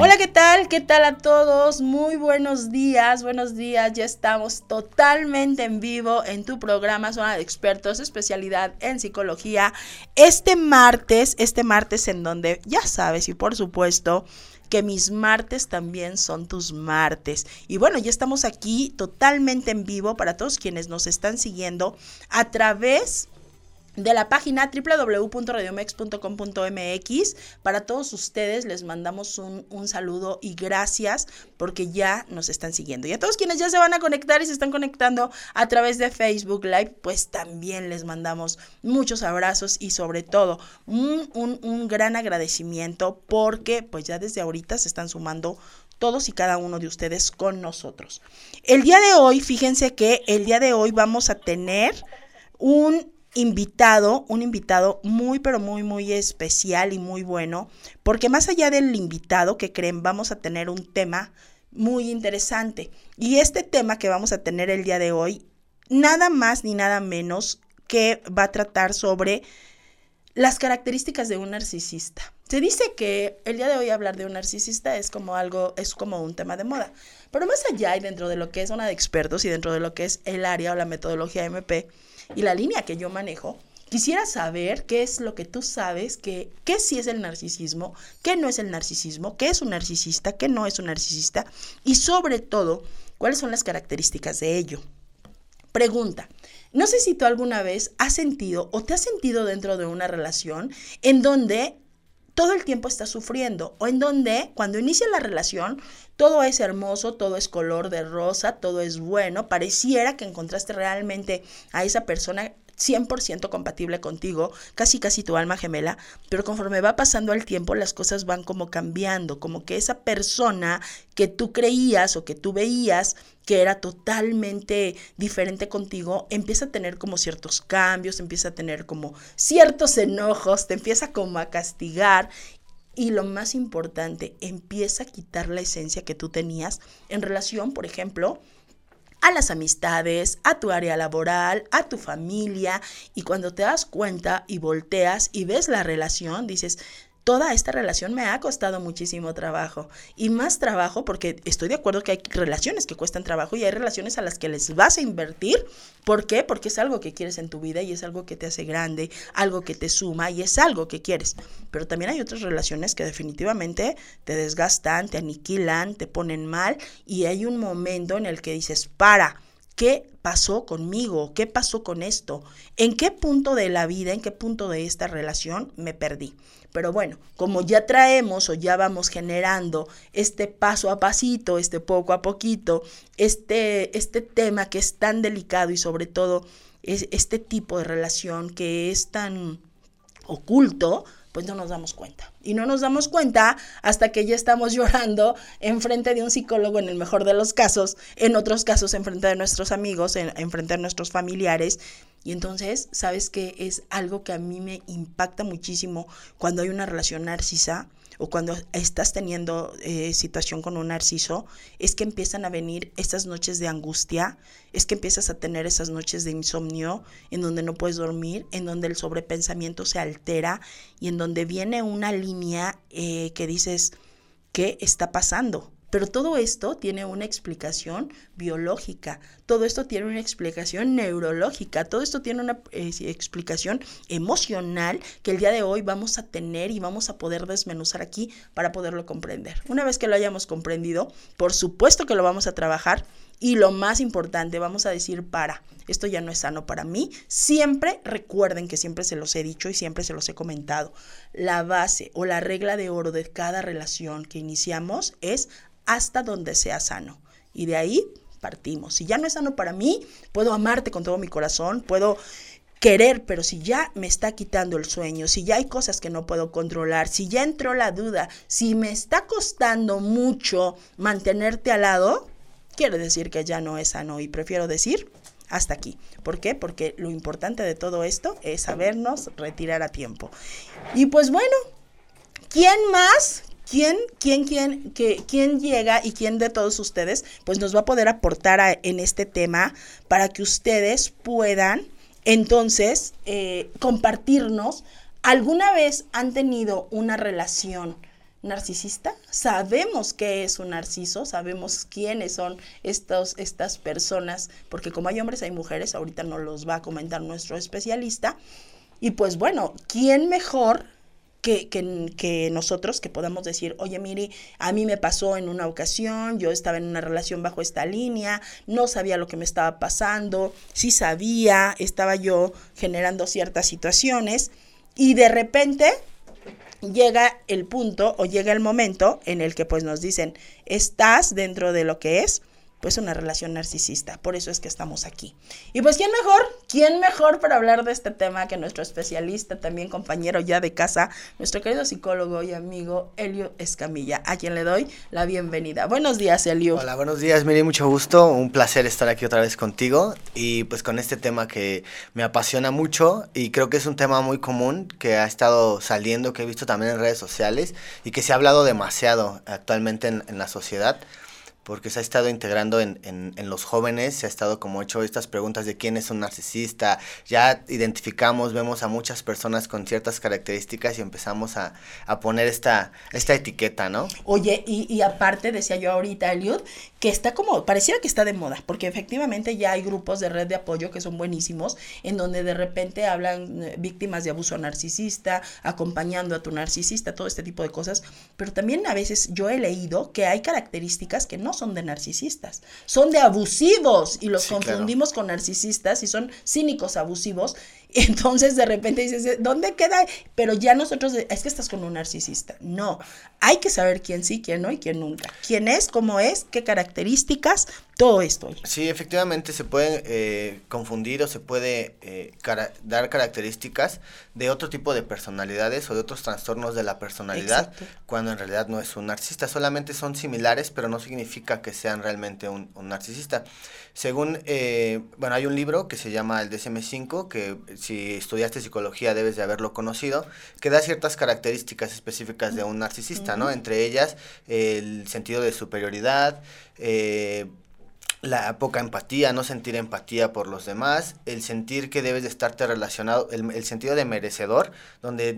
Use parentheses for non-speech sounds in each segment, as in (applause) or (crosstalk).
Hola, ¿qué tal? ¿Qué tal a todos? Muy buenos días, buenos días. Ya estamos totalmente en vivo en tu programa Zona de Expertos, especialidad en psicología. Este martes, este martes en donde ya sabes y por supuesto que mis martes también son tus martes. Y bueno, ya estamos aquí totalmente en vivo para todos quienes nos están siguiendo a través de la página www.radiomex.com.mx. Para todos ustedes les mandamos un, un, saludo y gracias porque ya nos están siguiendo. Y a todos quienes ya se van a conectar y se están conectando a través de Facebook Live, pues también les mandamos muchos abrazos y sobre todo un, un, un gran agradecimiento porque pues ya desde ahorita se están sumando todos y cada uno de ustedes con nosotros. El día de hoy, fíjense que el día de hoy vamos a tener un invitado, un invitado muy, pero muy, muy especial y muy bueno, porque más allá del invitado que creen, vamos a tener un tema muy interesante. Y este tema que vamos a tener el día de hoy, nada más ni nada menos que va a tratar sobre las características de un narcisista. Se dice que el día de hoy hablar de un narcisista es como algo, es como un tema de moda. Pero más allá y dentro de lo que es una de expertos y dentro de lo que es el área o la metodología MP, y la línea que yo manejo, quisiera saber qué es lo que tú sabes, que, qué sí es el narcisismo, qué no es el narcisismo, qué es un narcisista, qué no es un narcisista y sobre todo, cuáles son las características de ello. Pregunta, no sé si tú alguna vez has sentido o te has sentido dentro de una relación en donde todo el tiempo estás sufriendo o en donde cuando inicia la relación todo es hermoso, todo es color de rosa, todo es bueno, pareciera que encontraste realmente a esa persona 100% compatible contigo, casi casi tu alma gemela, pero conforme va pasando el tiempo las cosas van como cambiando, como que esa persona que tú creías o que tú veías que era totalmente diferente contigo, empieza a tener como ciertos cambios, empieza a tener como ciertos enojos, te empieza como a castigar y lo más importante, empieza a quitar la esencia que tú tenías en relación, por ejemplo, a las amistades, a tu área laboral, a tu familia y cuando te das cuenta y volteas y ves la relación, dices, toda esta relación me ha costado muchísimo trabajo y más trabajo porque estoy de acuerdo que hay relaciones que cuestan trabajo y hay relaciones a las que les vas a invertir. ¿Por qué? Porque es algo que quieres en tu vida y es algo que te hace grande, algo que te suma y es algo que quieres. Pero también hay otras relaciones que definitivamente te desgastan, te aniquilan, te ponen mal y hay un momento en el que dices, para ¿Qué pasó conmigo? ¿Qué pasó con esto? ¿En qué punto de la vida, en qué punto de esta relación me perdí? Pero bueno, como ya traemos o ya vamos generando este paso a pasito, este poco a poquito, este, este tema que es tan delicado y sobre todo es este tipo de relación que es tan oculto, pues no nos damos cuenta. Y no nos damos cuenta hasta que ya estamos (laughs) llorando en frente de un psicólogo en el mejor de los casos, en otros casos en frente de nuestros amigos, en, frente de nuestros familiares. Y entonces, ¿sabes qué? Es algo que a mí me impacta muchísimo cuando hay una relación narcisa o cuando estás teniendo eh, situación con un narciso, es que empiezan a venir estas noches de angustia, es que empiezas a tener esas noches de insomnio en donde no puedes dormir, en donde el sobrepensamiento se altera y en donde viene una línea eh, que dices, ¿qué está pasando? Pero todo esto tiene una explicación biológica, todo esto tiene una explicación neurológica, todo esto tiene una eh, explicación emocional que el día de hoy vamos a tener y vamos a poder desmenuzar aquí para poderlo comprender. Una vez que lo hayamos comprendido, por supuesto que lo vamos a trabajar y lo más importante, vamos a decir para, esto ya no es sano para mí. Siempre recuerden que siempre se los he dicho y siempre se los he comentado. La base o la regla de oro de cada relación que iniciamos es hasta donde sea sano. Y de ahí partimos. Si ya no es sano para mí, puedo amarte con todo mi corazón, puedo querer, pero si ya me está quitando el sueño, si ya hay cosas que no puedo controlar, si ya entró la duda, si me está costando mucho mantenerte al lado, quiere decir que ya no es sano y prefiero decir hasta aquí. ¿Por qué? Porque lo importante de todo esto es sabernos retirar a tiempo. Y pues bueno, ¿quién más? ¿Quién, quién, quién, quién llega y quién de todos ustedes pues nos va a poder aportar en este tema para que ustedes puedan entonces eh, compartirnos alguna vez han tenido una relación narcisista. Sabemos qué es un narciso, sabemos quiénes son estos, estas personas, porque como hay hombres, hay mujeres, ahorita nos los va a comentar nuestro especialista. Y pues bueno, ¿quién mejor que, que, que, nosotros que podamos decir, oye, Miri, a mí me pasó en una ocasión, yo estaba en una relación bajo esta línea, no sabía lo que me estaba pasando, sí sabía, estaba yo generando ciertas situaciones y de repente llega el punto o llega el momento en el que pues nos dicen, estás dentro de lo que es pues una relación narcisista. Por eso es que estamos aquí. Y pues, ¿quién mejor? ¿Quién mejor para hablar de este tema que nuestro especialista, también compañero ya de casa, nuestro querido psicólogo y amigo Elio Escamilla, a quien le doy la bienvenida. Buenos días, Elio. Hola, buenos días, Miri, mucho gusto. Un placer estar aquí otra vez contigo y pues con este tema que me apasiona mucho y creo que es un tema muy común que ha estado saliendo, que he visto también en redes sociales y que se ha hablado demasiado actualmente en, en la sociedad porque se ha estado integrando en, en, en, los jóvenes, se ha estado como hecho estas preguntas de quién es un narcisista, ya identificamos, vemos a muchas personas con ciertas características y empezamos a, a poner esta, esta etiqueta, ¿no? Oye, y, y aparte decía yo ahorita, Eliud, que está como, pareciera que está de moda, porque efectivamente ya hay grupos de red de apoyo que son buenísimos, en donde de repente hablan eh, víctimas de abuso narcisista, acompañando a tu narcisista, todo este tipo de cosas, pero también a veces yo he leído que hay características que no son de narcisistas, son de abusivos y los sí, confundimos claro. con narcisistas y son cínicos abusivos. (laughs) Entonces de repente dices, ¿dónde queda? Pero ya nosotros, es que estás con un narcisista. No, hay que saber quién sí, quién no y quién nunca. ¿Quién es, cómo es, qué características? Todo esto. Sí, efectivamente se puede eh, confundir o se puede eh, cara dar características de otro tipo de personalidades o de otros trastornos de la personalidad, Exacto. cuando en realidad no es un narcisista. Solamente son similares, pero no significa que sean realmente un, un narcisista. Según, eh, bueno, hay un libro que se llama el DSM-5, que si estudiaste psicología debes de haberlo conocido, que da ciertas características específicas de un narcisista, ¿no? Entre ellas el sentido de superioridad, eh, la poca empatía, no sentir empatía por los demás, el sentir que debes de estarte relacionado, el, el sentido de merecedor, donde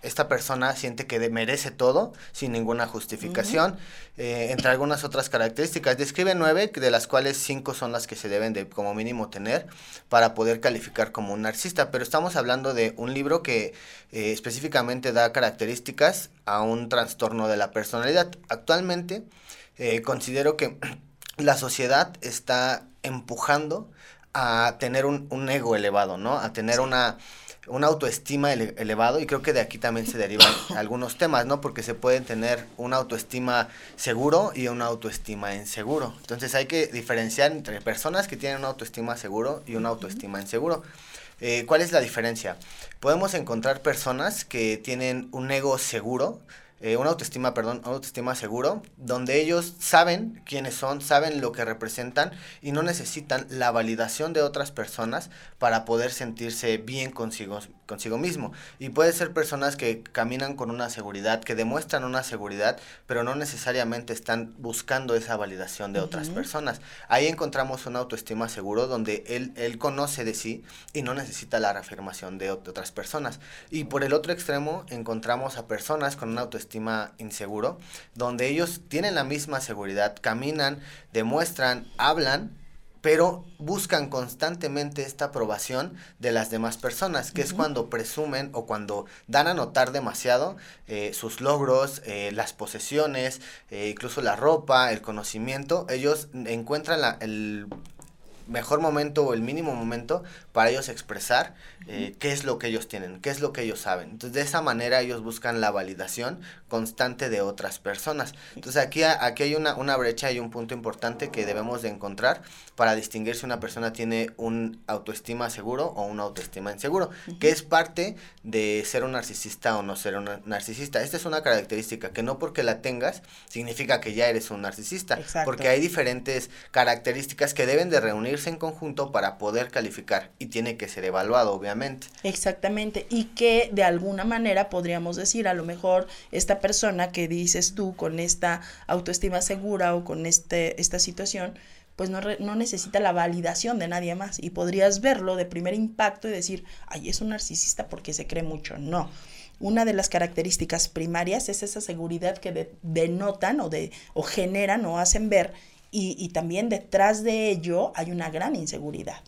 esta persona siente que merece todo sin ninguna justificación, uh -huh. eh, entre algunas otras características. Describe nueve, de las cuales cinco son las que se deben de como mínimo tener para poder calificar como un narcisista, pero estamos hablando de un libro que eh, específicamente da características a un trastorno de la personalidad. Actualmente eh, considero que (clears throat) la sociedad está empujando a tener un, un ego elevado, ¿no? A tener sí. una una autoestima ele elevado y creo que de aquí también se derivan (coughs) algunos temas, ¿no? Porque se pueden tener una autoestima seguro y una autoestima inseguro. Entonces hay que diferenciar entre personas que tienen una autoestima seguro y una autoestima inseguro. Eh, ¿Cuál es la diferencia? Podemos encontrar personas que tienen un ego seguro, eh, una autoestima, perdón, una autoestima seguro, donde ellos saben quiénes son, saben lo que representan y no necesitan la validación de otras personas para poder sentirse bien consigo, consigo mismo. Y puede ser personas que caminan con una seguridad, que demuestran una seguridad, pero no necesariamente están buscando esa validación de uh -huh. otras personas. Ahí encontramos una autoestima seguro donde él, él conoce de sí y no necesita la reafirmación de, de otras personas. Y por el otro extremo encontramos a personas con una autoestima estima inseguro, donde ellos tienen la misma seguridad, caminan, demuestran, hablan, pero buscan constantemente esta aprobación de las demás personas, que uh -huh. es cuando presumen o cuando dan a notar demasiado eh, sus logros, eh, las posesiones, eh, incluso la ropa, el conocimiento, ellos encuentran la, el mejor momento o el mínimo momento para ellos expresar eh, qué es lo que ellos tienen, qué es lo que ellos saben. Entonces, de esa manera ellos buscan la validación constante de otras personas. Entonces, aquí, aquí hay una, una brecha y un punto importante que debemos de encontrar para distinguir si una persona tiene un autoestima seguro o una autoestima inseguro, que es parte de ser un narcisista o no ser un narcisista. Esta es una característica que no porque la tengas significa que ya eres un narcisista, porque hay diferentes características que deben de en conjunto para poder calificar y tiene que ser evaluado, obviamente. Exactamente, y que de alguna manera podríamos decir, a lo mejor esta persona que dices tú con esta autoestima segura o con este, esta situación, pues no, no, necesita la validación de nadie más y podrías verlo de primer impacto y decir, ay, es un narcisista porque se cree mucho. No. Una de las características primarias es esa seguridad que denotan o, de, o generan o hacen ver y, y también detrás de ello hay una gran inseguridad.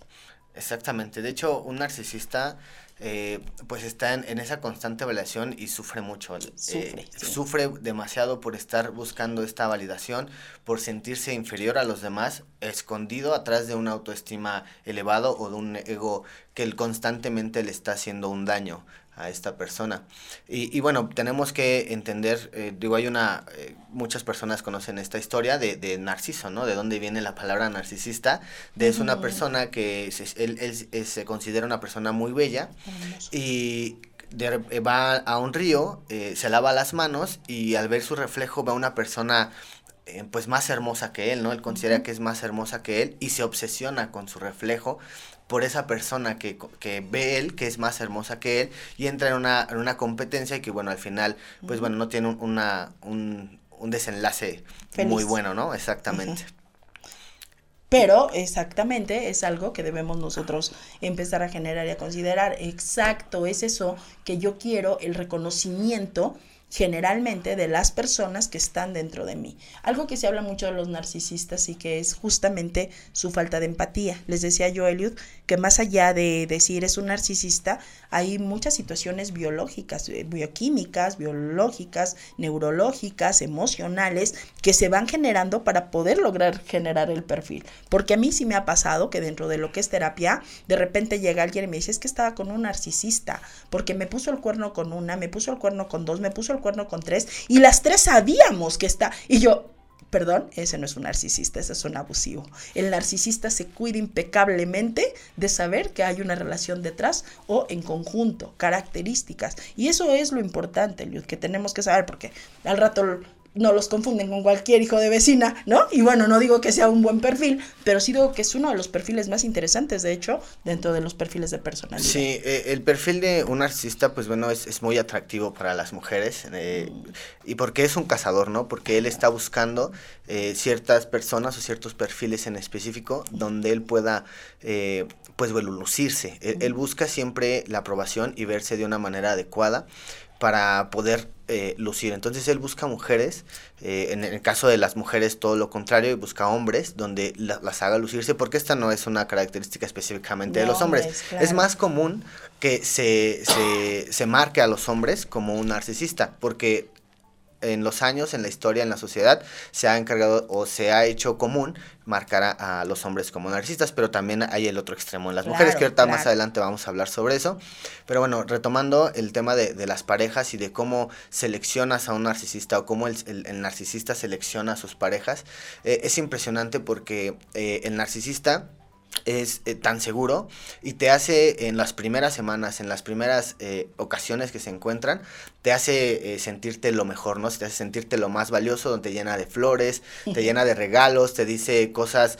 Exactamente. De hecho, un narcisista eh, pues está en, esa constante validación y sufre mucho. Sufre, eh, sufre demasiado por estar buscando esta validación, por sentirse inferior a los demás, escondido atrás de una autoestima elevado o de un ego que él constantemente le está haciendo un daño a esta persona. Y, y bueno, tenemos que entender, eh, digo, hay una, eh, muchas personas conocen esta historia de, de, Narciso, ¿no? De dónde viene la palabra narcisista, de es una persona que se, él, él, se considera una persona muy bella y de, eh, va a un río, se lava las manos y al ver su reflejo ve a una persona pues más hermosa que él, ¿no? Él considera que es más hermosa que él y se obsesiona con su reflejo por esa persona que, que, ve él, que es más hermosa que él, y entra en una, en una competencia y que, bueno, al final, pues bueno, no tiene un, una, un, un desenlace muy bueno, ¿no? Exactamente. Pero exactamente es algo que debemos nosotros empezar a generar y a considerar. Exacto, es eso que yo quiero, el reconocimiento generalmente de las personas que están dentro de mí. Algo que se habla mucho de los narcisistas y que es justamente su falta de empatía. Les decía yo, Eliud, que más allá de decir es un narcisista, hay muchas situaciones biológicas, eh, bioquímicas, biológicas, neurológicas, emocionales, que se van generando para poder lograr generar el perfil. Porque a mí sí me ha pasado que dentro de lo que es terapia, de repente llega alguien y me dice, es que estaba con un narcisista, porque me puso el cuerno con una, me puso el cuerno con dos, me puso el cuerno con tres, y las tres sabíamos que está. Y yo, perdón, ese no es un narcisista, ese es un abusivo. El narcisista se cuida impecablemente de saber que hay una relación detrás o en conjunto, características. Y eso es lo importante, que tenemos que saber, porque al rato no los confunden con cualquier hijo de vecina, ¿no? Y bueno, no digo que sea un buen perfil, pero sí digo que es uno de los perfiles más interesantes, de hecho, dentro de los perfiles de personalidad. Sí, eh, el perfil de un narcisista, pues bueno, es, es muy atractivo para las mujeres, eh, y porque es un cazador, ¿no? Porque él está buscando eh, ciertas personas o ciertos perfiles en específico donde él pueda, pues bueno, lucirse. él busca siempre la aprobación y verse de una manera adecuada para poder eh, lucir. Entonces él busca mujeres, eh, en el caso de las mujeres todo lo contrario, y busca hombres donde las haga lucirse, porque esta no es una característica específicamente de, los hombres. Es más común que se, se, se marque a los hombres como un narcisista, porque en los años, en la historia, en la sociedad, se ha encargado o se ha hecho común marcar a, los hombres como narcisistas, pero también hay el otro extremo en las mujeres, que ahorita más adelante vamos a hablar sobre eso. Pero bueno, retomando el tema de, de las parejas y de cómo seleccionas a un narcisista o cómo el, el, narcisista selecciona a sus parejas, eh, es impresionante porque eh, el narcisista es eh, tan seguro y te hace en las primeras semanas, en las primeras eh, ocasiones que se encuentran, te hace eh, sentirte lo mejor, ¿no? Te hace sentirte lo más valioso, donde te llena de flores, te llena de regalos, te dice cosas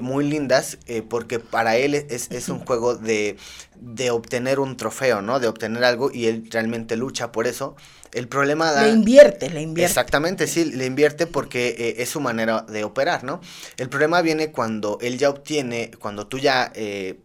muy lindas, porque para él es, es un juego de, de obtener un trofeo, ¿no? De obtener algo y él realmente lucha por eso. El problema da... Le invierte, le invierte. Exactamente, sí, le invierte porque eh, es su manera de operar, ¿no? El problema viene cuando él ya obtiene, cuando tú ya eh,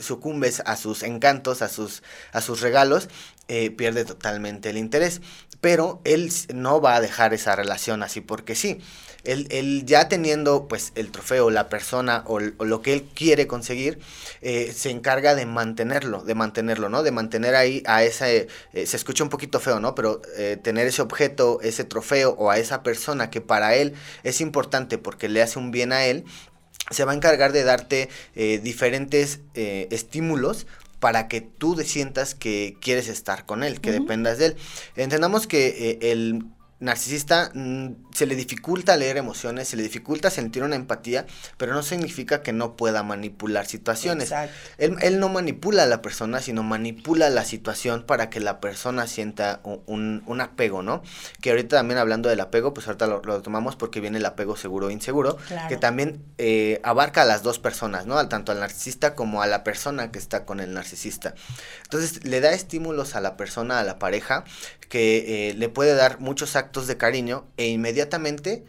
sucumbes a sus encantos, a sus, a sus regalos, eh, pierde totalmente el interés. Pero él no va a dejar esa relación así porque sí él, ya teniendo pues el trofeo, la persona o, lo que él quiere conseguir, eh, se encarga de mantenerlo, de mantenerlo, ¿no? De mantener ahí a ese, eh, se escucha un poquito feo, ¿no? Pero tener ese objeto, ese trofeo o a esa persona que para él es importante porque le hace un bien a él, se va a encargar de darte diferentes estímulos para que tú sientas que quieres estar con él, que dependas de él. Entendamos que eh, el narcisista mm, se le dificulta leer emociones, se le dificulta sentir una empatía, pero no significa que no pueda manipular situaciones. Él, él, no manipula a la persona, sino manipula la situación para que la persona sienta un, un apego, ¿no? Que ahorita también hablando del apego, pues ahorita lo, tomamos porque viene el apego seguro e inseguro, que también eh, abarca a las dos personas, ¿no? Tanto al narcisista como a la persona que está con el narcisista. Entonces le da estímulos a la persona, a la pareja, que eh, le puede dar muchos actos de cariño e inmediatamente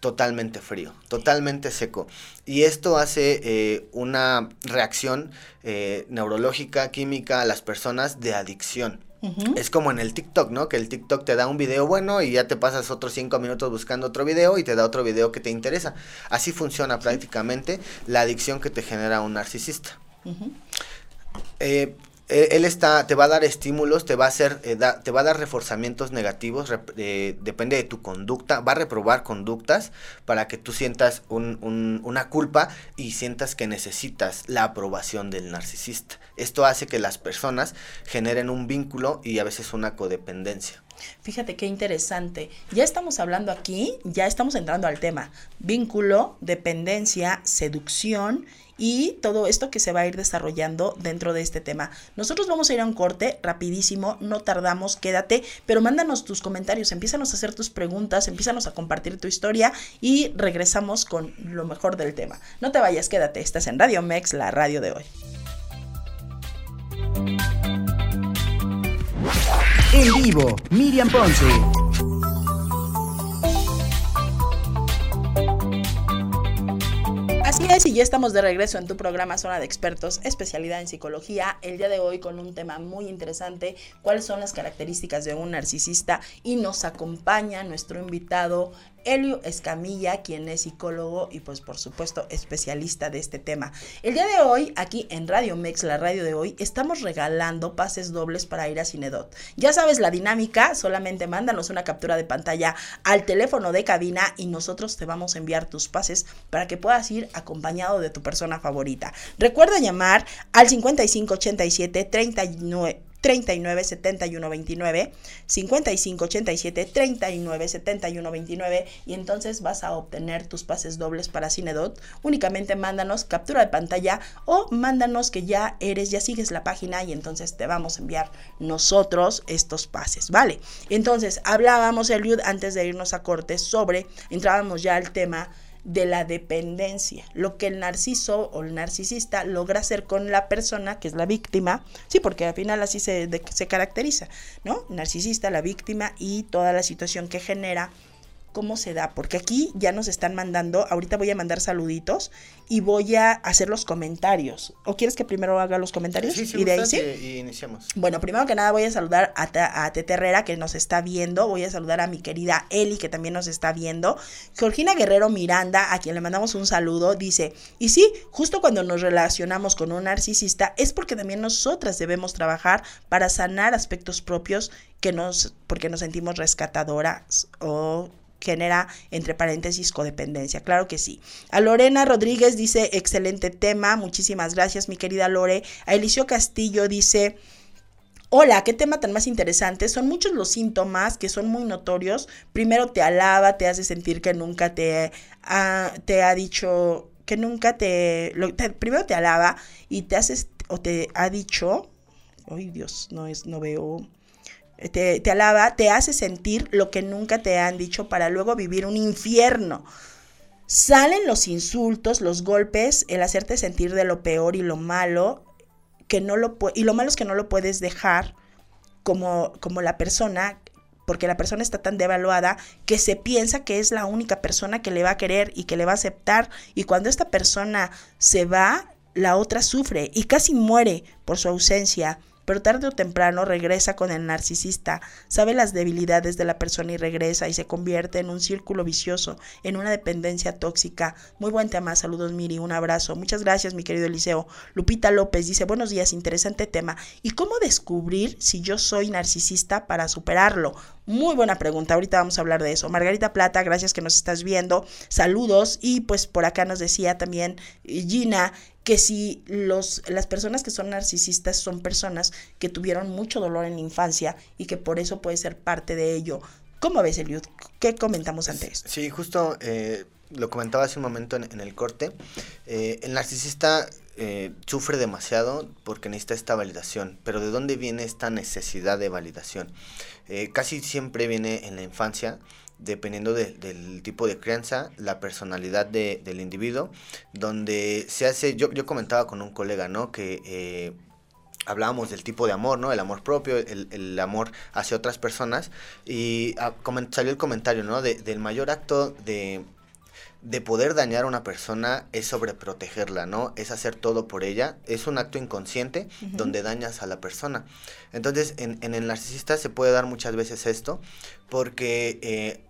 totalmente frío, totalmente seco. Y esto hace eh, una reacción eh, neurológica, química a las personas de adicción. Es como en el TikTok, ¿no? Que el TikTok te da un video bueno y ya te pasas otros cinco minutos buscando otro video y te da otro video que te interesa. Así funciona prácticamente la adicción que te genera un narcisista. Eh, él está, te va a dar estímulos, te va a hacer, eh, te va a dar reforzamientos negativos, eh, depende de tu conducta, va a reprobar conductas para que tú sientas una culpa y sientas que necesitas la aprobación del narcisista. Esto hace que las personas generen un vínculo y a veces una codependencia. Fíjate qué interesante. Ya estamos hablando aquí, ya estamos entrando al tema. Vínculo, dependencia, seducción y todo esto que se va a ir desarrollando dentro de este tema. Nosotros vamos a ir a un corte rapidísimo, no tardamos, quédate, pero mándanos tus comentarios, empízanos a hacer tus preguntas, empízanos a compartir tu historia y regresamos con lo mejor del tema. No te vayas, quédate, estás en Radio Mex, la radio de hoy. En vivo, Miriam Ponce. Así es, y ya estamos de regreso en tu programa Zona de Expertos, especialidad en psicología. El día de hoy con un tema muy interesante, cuáles son las características de un narcisista y nos acompaña nuestro invitado Elio Escamilla, quien es psicólogo y pues por supuesto especialista de este tema. El día de hoy, aquí en Radio Mex, la radio de hoy, estamos regalando pases dobles para ir a Cinedot. Ya sabes la dinámica, solamente mándanos una captura de pantalla al teléfono de cabina y nosotros te vamos a enviar tus pases para que puedas ir acompañado de tu persona favorita. Recuerda llamar al 5587 39 39 71 29, 55 87 39 71 29 y entonces vas a obtener tus pases dobles para Cinedot. Únicamente mándanos captura de pantalla o mándanos que ya eres, ya sigues la página y entonces te vamos a enviar nosotros estos pases, ¿vale? Entonces hablábamos, Eliud, antes de irnos a corte sobre, entrábamos ya al tema de la dependencia, lo que el narciso o el narcisista logra hacer con la persona, que es la víctima, sí, porque al final así se, se caracteriza, ¿no? Narcisista, la víctima y toda la situación que genera cómo se da, porque aquí ya nos están mandando, ahorita voy a mandar saluditos y voy a hacer los comentarios. ¿O quieres que primero haga los comentarios? Sí, sí, y de ahí sí. Y iniciamos. Bueno, primero que nada voy a saludar a, a Tete Herrera que nos está viendo, voy a saludar a mi querida Eli que también nos está viendo, Georgina Guerrero Miranda, a quien le mandamos un saludo, dice, y sí, justo cuando nos relacionamos con un narcisista es porque también nosotras debemos trabajar para sanar aspectos propios que nos, porque nos sentimos rescatadoras o genera, entre paréntesis, codependencia. Claro que sí. A Lorena Rodríguez dice, excelente tema, muchísimas gracias, mi querida Lore. A Elicio Castillo dice... Hola, qué tema tan más interesante. Son muchos los síntomas que son muy notorios. Primero te alaba, te hace sentir que nunca te ha, te ha dicho, que nunca te, Primero te alaba y te haces, o te ha dicho, ay Dios, no es, no veo te, alaba, te hace sentir lo que nunca te han dicho para luego vivir un infierno. Salen los insultos, los golpes, el hacerte sentir de lo peor y lo malo, que no lo y lo malo es que no lo puedes dejar como, como la persona, porque la persona está tan devaluada que se piensa que es la única persona que le va a querer y que le va a aceptar. Y cuando esta persona se va, la otra sufre y casi muere por su ausencia pero tarde o temprano regresa con el narcisista, sabe las debilidades de la persona y regresa y se convierte en un círculo vicioso, en una dependencia tóxica. Muy buen tema, saludos Miri, un abrazo. Muchas gracias mi querido Eliseo. Lupita López dice, buenos días, interesante tema. ¿Y cómo descubrir si yo soy narcisista para superarlo? Muy buena pregunta, ahorita vamos a hablar de eso. Margarita Plata, gracias que nos estás viendo. Saludos y pues por acá nos decía también Gina que si los, las personas que son narcisistas son personas que tuvieron mucho dolor en la infancia y que por eso puede ser parte de ello. ¿Cómo ves, Eliud? ¿Qué comentamos ante esto? Sí, justo eh, lo comentaba hace un momento en, el corte. Eh, el narcisista eh, sufre demasiado porque necesita esta validación. Pero ¿de dónde viene esta necesidad de validación? casi siempre viene en la infancia dependiendo del tipo de crianza, la personalidad de, del individuo, donde se hace, yo, yo comentaba con un colega, ¿no? Que eh, hablábamos del tipo de amor, ¿no? El amor propio, el, el amor hacia otras personas, y ah, salió el comentario, ¿no? De, del mayor acto de, de poder dañar a una persona es sobreprotegerla, ¿no? Es hacer todo por ella. Es un acto inconsciente donde dañas a la persona. Entonces, en, en, el narcisista se puede dar muchas veces esto porque eh,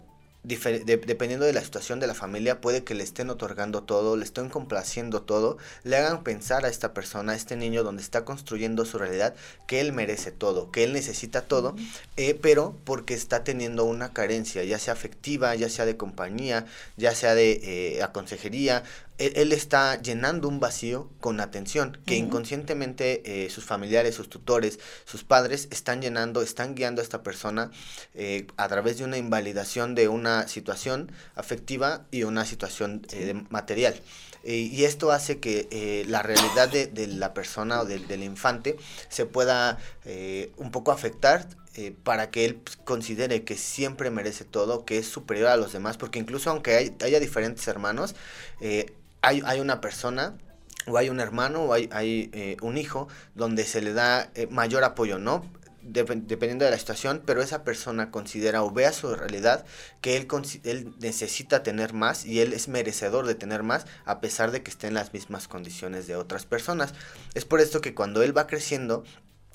dependiendo de la situación de la familia, puede que le estén otorgando todo, le estén complaciendo todo, le hagan pensar a esta persona, a este niño donde está construyendo su realidad, que él merece todo, que él necesita todo, eh, pero porque está teniendo una carencia, ya sea afectiva, ya sea de compañía, ya sea de eh, consejería, él, está llenando un vacío con atención que inconscientemente eh, sus familiares, sus tutores, sus padres están llenando, están guiando a esta persona eh, a través de una invalidación de una situación afectiva y una situación eh, material. y esto hace que la realidad de, la persona o del infante se pueda un poco afectar para que él considere que siempre merece todo, que es superior a los demás, porque incluso aunque haya diferentes hermanos, hay, hay una persona o hay un hermano o hay, eh, un hijo donde se le da eh, mayor apoyo, ¿no? dependiendo de la situación, pero esa persona considera o ve a su realidad que él, él necesita tener más y él es merecedor de tener más a pesar de que esté en las mismas condiciones de otras personas. Es por esto que cuando él va creciendo,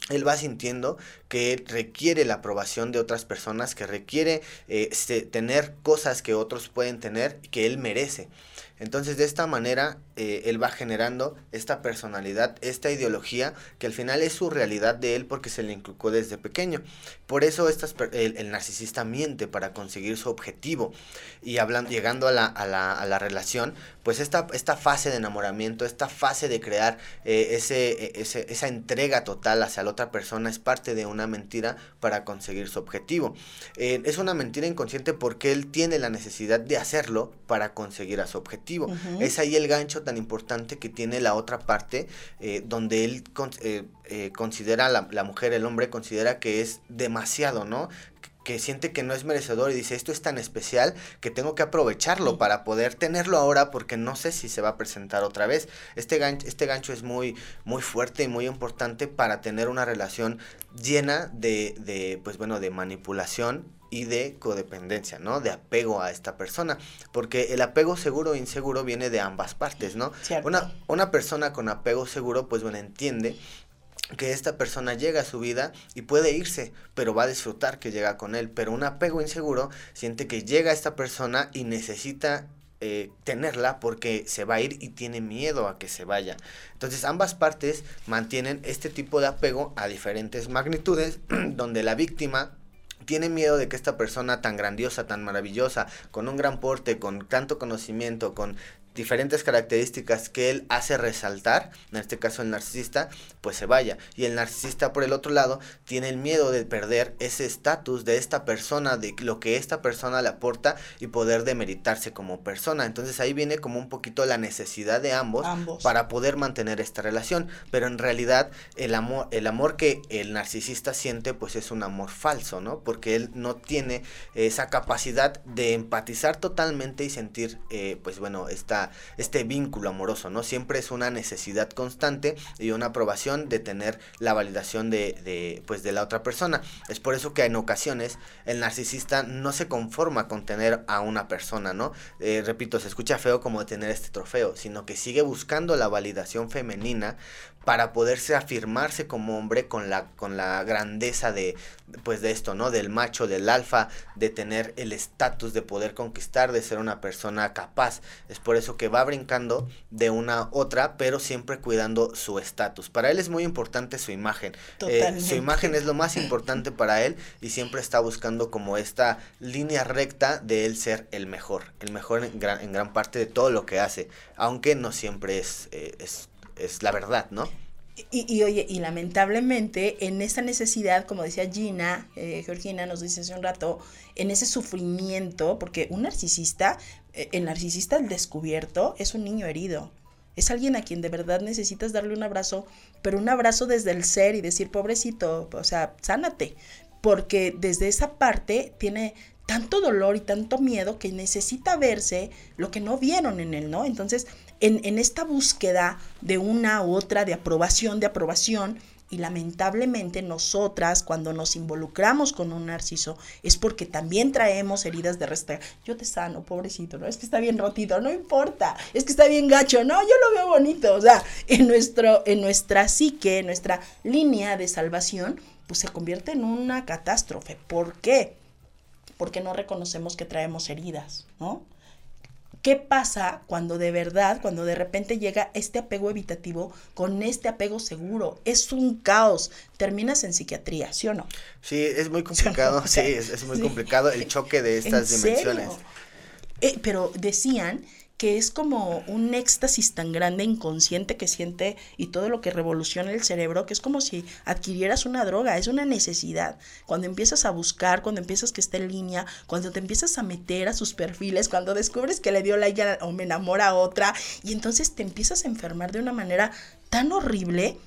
él va sintiendo que requiere la aprobación de otras personas, que requiere eh, tener cosas que otros pueden tener y que él merece. Entonces de esta manera eh, él va generando esta personalidad, esta ideología que al final es su realidad de él porque se le inculcó desde pequeño. Por eso estas, el, narcisista miente para conseguir su objetivo. Y hablando, llegando a la, a la, a la relación, pues esta, esta fase de enamoramiento, esta fase de crear eh, ese, e, ese, esa entrega total hacia la otra persona es parte de una mentira para conseguir su objetivo. Eh, es una mentira inconsciente porque él tiene la necesidad de hacerlo para conseguir a su objetivo. Es ahí el gancho tan importante que tiene la otra parte, eh, donde él eh, eh, considera, la, la, mujer, el hombre considera que es demasiado, ¿no? que siente que no es merecedor y dice esto es tan especial que tengo que aprovecharlo para poder tenerlo ahora porque no sé si se va a presentar otra vez. Este gancho, este gancho es muy, muy fuerte y muy importante para tener una relación llena de, de pues bueno, de manipulación y de codependencia, ¿no? De apego a esta persona, porque el apego seguro e inseguro viene de ambas partes, ¿no? Una, una persona con apego seguro, pues bueno, entiende que esta persona llega a su vida y puede irse, pero va a disfrutar que llega con él. Pero un apego inseguro siente que llega a esta persona y necesita eh, tenerla porque se va a ir y tiene miedo a que se vaya. Entonces ambas partes mantienen este tipo de apego a diferentes magnitudes (clears throat) donde la víctima tiene miedo de que esta persona tan grandiosa, tan maravillosa, con un gran porte, con tanto conocimiento, con diferentes características que él hace resaltar, en este caso el narcisista, pues se vaya. Y el narcisista por el otro lado tiene el miedo de perder ese estatus de esta persona, de lo que esta persona le aporta y poder demeritarse como persona. Entonces ahí viene como un poquito la necesidad de ambos, para poder mantener esta relación. Pero en realidad el amor, el amor que el narcisista siente pues es un amor falso, ¿no? Porque él no tiene esa capacidad de empatizar totalmente y sentir eh, pues bueno, esta este vínculo amoroso, ¿no? Siempre es una necesidad constante y una aprobación de tener la validación de, pues, de la otra persona. Es por eso que en ocasiones el narcisista no se conforma con tener a una persona, ¿no? Eh, repito, se escucha feo como tener este trofeo, sino que sigue buscando la validación femenina para poderse afirmarse como hombre con la, con la grandeza de, pues de esto, ¿no? Del macho, del alfa, de tener el estatus de poder conquistar, de ser una persona capaz. Es por eso que va brincando de una a otra, pero siempre cuidando su estatus. Para él es muy importante su imagen. Eh, su imagen es lo más (laughs) importante para él y siempre está buscando como esta línea recta de él ser el mejor, el mejor en gran, en gran parte de todo lo que hace, aunque no siempre es, eh, es, es la verdad, ¿no? Y, oye, y lamentablemente en esa necesidad, como decía Gina, eh, Georgina nos dice hace un rato, en ese sufrimiento, porque un narcisista, eh, el narcisista al descubierto es un niño herido. Es alguien a quien de verdad necesitas darle un abrazo, pero un abrazo desde el ser y decir, pobrecito, o sea, sánate. Porque desde esa parte tiene tanto dolor y tanto miedo que necesita verse lo que no vieron en él, ¿no? Entonces, en, esta búsqueda de una u otra, de aprobación, de aprobación, y lamentablemente nosotras cuando nos involucramos con un narciso es porque también traemos heridas de resta. Yo te sano, pobrecito, ¿no? Es que está bien rotito, no importa. Es que está bien gacho, no, yo lo veo bonito. O sea, en, nuestro, en nuestra psique, en nuestra línea de salvación, pues se convierte en una catástrofe. ¿Por qué? Porque no reconocemos que traemos heridas, ¿no? ¿Qué pasa cuando de verdad, cuando de repente llega este apego evitativo con este apego seguro? Es un caos. Terminas en psiquiatría, ¿sí o no? Sí, es muy (laughs) complicado, sí, es, muy complicado el choque de (laughs) estas dimensiones. Eh, pero decían que es como un éxtasis tan grande inconsciente que siente y todo lo que revoluciona el cerebro, que es como si adquirieras una droga, es una necesidad. Cuando empiezas a buscar, cuando empiezas que esté en línea, cuando te empiezas a meter a sus perfiles, cuando descubres que le dio like o me enamora a otra, y entonces te empiezas a enfermar de una manera tan horrible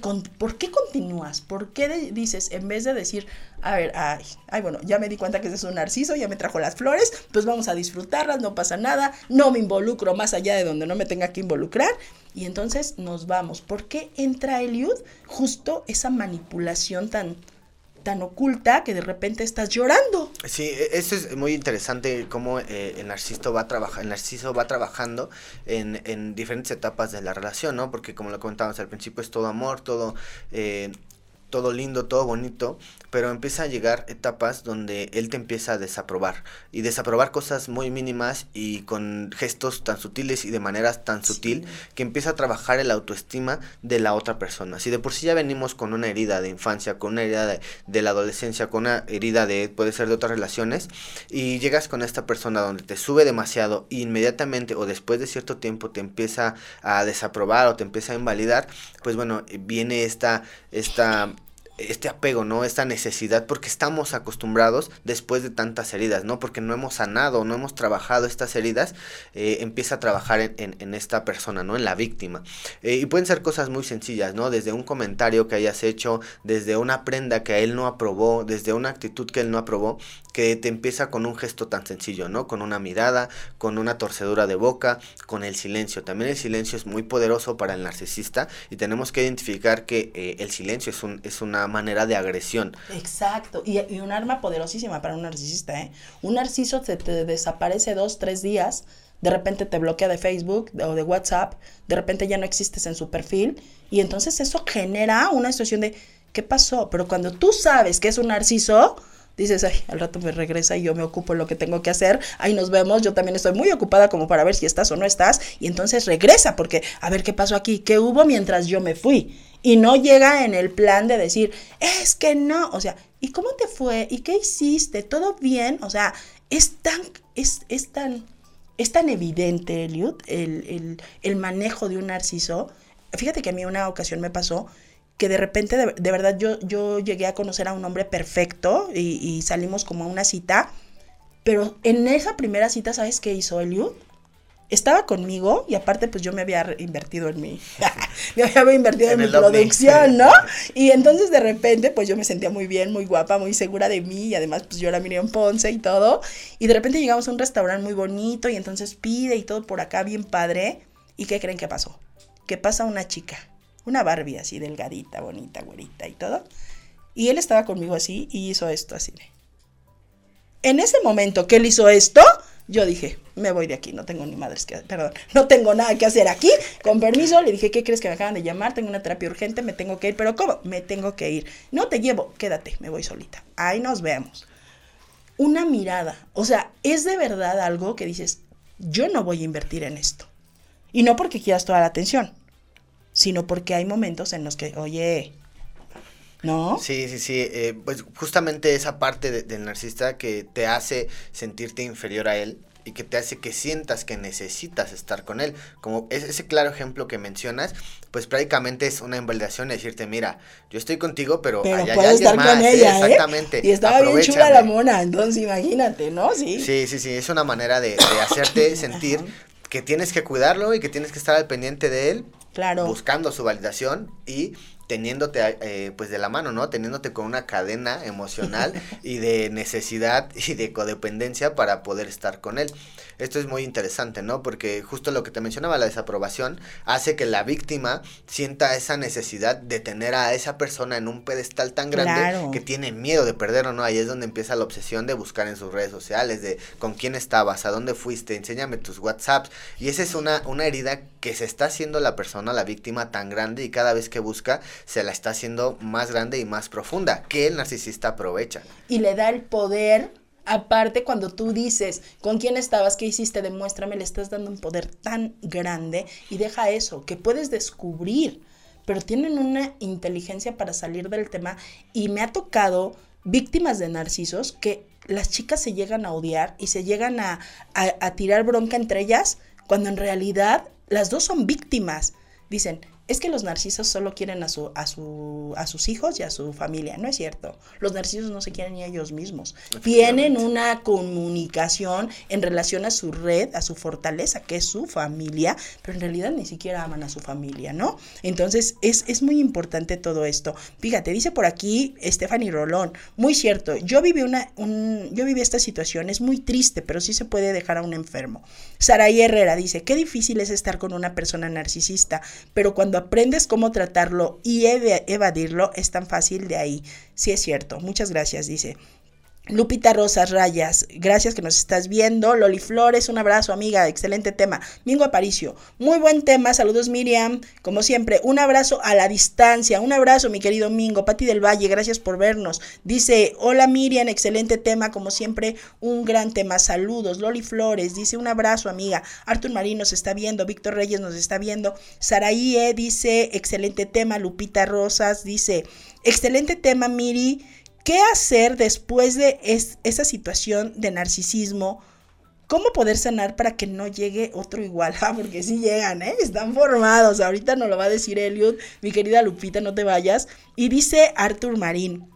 ¿por qué continúas? ¿Por qué dices, en vez de decir, a ver, ay, ay, bueno, ya me di cuenta que ese es un narciso, ya me trajo las flores, pues vamos a disfrutarlas, no pasa nada, no me involucro más allá de donde no me tenga que involucrar, y entonces nos vamos. ¿Por qué entra Eliud? Justo esa manipulación tan, tan oculta que de repente estás llorando. Sí, e, eso es muy interesante cómo eh, el narciso va el narciso va trabajando en, en, diferentes etapas de la relación, ¿no? Porque como lo comentábamos al principio es todo amor, todo eh, todo lindo, todo bonito, pero empieza a llegar etapas donde él te empieza a desaprobar y desaprobar cosas muy mínimas y con gestos tan sutiles y de maneras tan sutil que empieza a trabajar el autoestima de la otra persona. Si de por sí ya venimos con una herida de infancia, con una herida de, la adolescencia, con una herida de puede ser de otras relaciones y llegas con esta persona donde te sube demasiado e inmediatamente o después de cierto tiempo te empieza a desaprobar o te empieza a invalidar, pues bueno, viene esta esta este apego, ¿no? Esta necesidad, porque estamos acostumbrados después de tantas heridas, ¿no? Porque no hemos sanado, no hemos trabajado estas heridas, eh, empieza a trabajar en, en, esta persona, ¿no? En la víctima. Eh, y pueden ser cosas muy sencillas, ¿no? Desde un comentario que hayas hecho, desde una prenda que él no aprobó, desde una actitud que él no aprobó, que te empieza con un gesto tan sencillo, ¿no? Con una mirada, con una torcedura de boca, con el silencio. También el silencio es muy poderoso para el narcisista y tenemos que identificar que eh, el silencio es, un, es una manera de agresión. Exacto, y, y, un arma poderosísima para un narcisista, ¿eh? Un narciso se te desaparece dos, tres días, de repente te bloquea de Facebook o de WhatsApp, de repente ya no existes en su perfil y entonces eso genera una situación de ¿qué pasó? Pero cuando tú sabes que es un narciso, dices, ay, al rato me regresa y yo me ocupo en lo que tengo que hacer, ahí nos vemos, yo también estoy muy ocupada como para ver si estás o no estás, y entonces regresa, porque a ver qué pasó aquí, qué hubo mientras yo me fui. Y no llega en el plan de decir, es que no, o sea, ¿y cómo te fue? ¿Y qué hiciste? ¿Todo bien? O sea, es tan, es, es tan, es tan evidente, Eliud, el, el, el manejo de un narciso. Fíjate que a mí una ocasión me pasó que de repente, de, verdad, yo, yo llegué a conocer a un hombre perfecto y, salimos como a una cita, pero en esa primera cita, ¿sabes qué hizo Eliud? Estaba conmigo y aparte pues yo me había invertido en mi, (laughs) me había invertido en, mi producción, ¿no? (laughs) Y entonces de repente pues yo me sentía muy bien, muy guapa, muy segura de mí y además pues yo era Miriam Ponce y todo. Y de repente llegamos a un restaurante muy bonito y entonces pide y todo por acá bien padre. ¿Y qué creen que pasó? Que pasa una chica una Barbie así delgadita, bonita, güerita y todo. Y él estaba conmigo así y hizo esto así. En ese momento que él hizo esto, yo dije, me voy de aquí, no tengo ni madres que, perdón, no tengo nada que hacer aquí. Con permiso, le dije, ¿qué crees que me acaban de llamar? Tengo una terapia urgente, me tengo que ir. Pero ¿cómo? Me tengo que ir. No te llevo, quédate, me voy solita. Ahí nos vemos. Una mirada, o sea, es de verdad algo que dices, yo no voy a invertir en esto. Y no porque quieras toda la atención, sino porque hay momentos en los que, oye, ¿no? Sí, sí, sí. Eh, pues justamente esa parte del narcisista que te hace sentirte inferior a él y que te hace que sientas que necesitas estar con él. Como ese claro ejemplo que mencionas, pues prácticamente es una invalidación de decirte, mira, yo estoy contigo, pero, pero allá hay estar con ¿eh? ella, Exactamente. Y estaba bien chula la mona, entonces imagínate, ¿no? Sí. Sí, sí, sí, es una manera de, de hacerte sentir que tienes que cuidarlo y que tienes que estar al pendiente de él. Claro. Buscando su validación y teniéndote eh, pues de la mano, ¿no? Teniéndote con una cadena emocional (laughs) y de necesidad y de codependencia para poder estar con él. Esto es muy interesante, ¿no? Porque justo lo que te mencionaba, la desaprobación, hace que la víctima sienta esa necesidad de tener a esa persona en un pedestal tan grande que tiene miedo de perderlo, ¿no? Ahí es donde empieza la obsesión de buscar en sus redes sociales, de con quién estabas, a dónde fuiste, enséñame tus WhatsApps. Y esa es una, una herida que se está haciendo la persona, la víctima, tan grande y cada vez que busca se la está haciendo más grande y más profunda, que el narcisista aprovecha. Y le da el poder Aparte, cuando tú dices, ¿con quién estabas? ¿Qué hiciste? Demuéstrame, le estás dando un poder tan grande y deja eso, que puedes descubrir, pero tienen una inteligencia para salir del tema y me ha tocado víctimas de narcisos que las chicas se llegan a odiar y se llegan a, a tirar bronca entre ellas, cuando en realidad las dos son víctimas. Dicen, es que los narcisos solo quieren a, su, a, su, a sus hijos y a su familia. No es cierto. Los narcisos no se quieren ni a ellos mismos. Tienen una comunicación en relación a su red, a su fortaleza, que es su familia, pero en realidad ni siquiera aman a su familia, ¿no? Entonces es, es muy importante todo esto. Fíjate, dice por aquí Stephanie Rolón, muy cierto, yo viví, una, un, yo viví esta situación, es muy triste, pero sí se puede dejar a un enfermo. Saray Herrera dice, qué difícil es estar con una persona narcisista, pero cuando aprendes cómo tratarlo y evadirlo, es tan fácil de ahí. Sí es cierto. Muchas gracias, dice. Lupita Rosas Rayas, gracias que nos estás viendo. Loli Flores, un abrazo, amiga, excelente tema. Mingo Aparicio, muy buen tema. Saludos, Miriam. Como siempre, un abrazo a la distancia. Un abrazo, mi querido Mingo. Pati del Valle, gracias por vernos. Dice, hola, Miriam, excelente tema. Como siempre, un gran tema. Saludos. Loli Flores, dice, un abrazo, amiga. Artur Marín nos está viendo. Víctor Reyes nos está viendo. Saraí dice, excelente tema. Lupita Rosas dice, excelente tema, Miri. ¿Qué hacer después de esa situación de narcisismo? ¿Cómo poder sanar para que no llegue otro igual? (laughs) Ah, porque sí llegan, ¿eh? Están formados. Ahorita nos lo va a decir Eliud. Mi querida Lupita, no te vayas. Y dice Arthur Marín.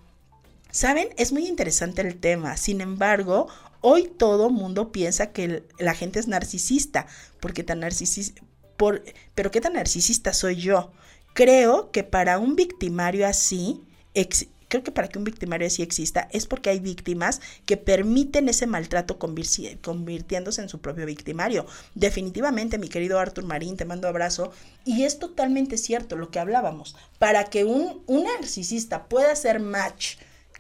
¿Saben? Es muy interesante el tema. Sin embargo, hoy todo mundo piensa que la gente es narcisista. Porque tan narcisista... Por, pero ¿qué tan narcisista soy yo? Creo que para un victimario así creo que para que un victimario así exista es porque hay víctimas que permiten ese maltrato convirtiéndose en su propio victimario. Definitivamente, mi querido Arthur Marín, te mando abrazo. Y es totalmente cierto lo que hablábamos. Para que un, un narcisista pueda hacer match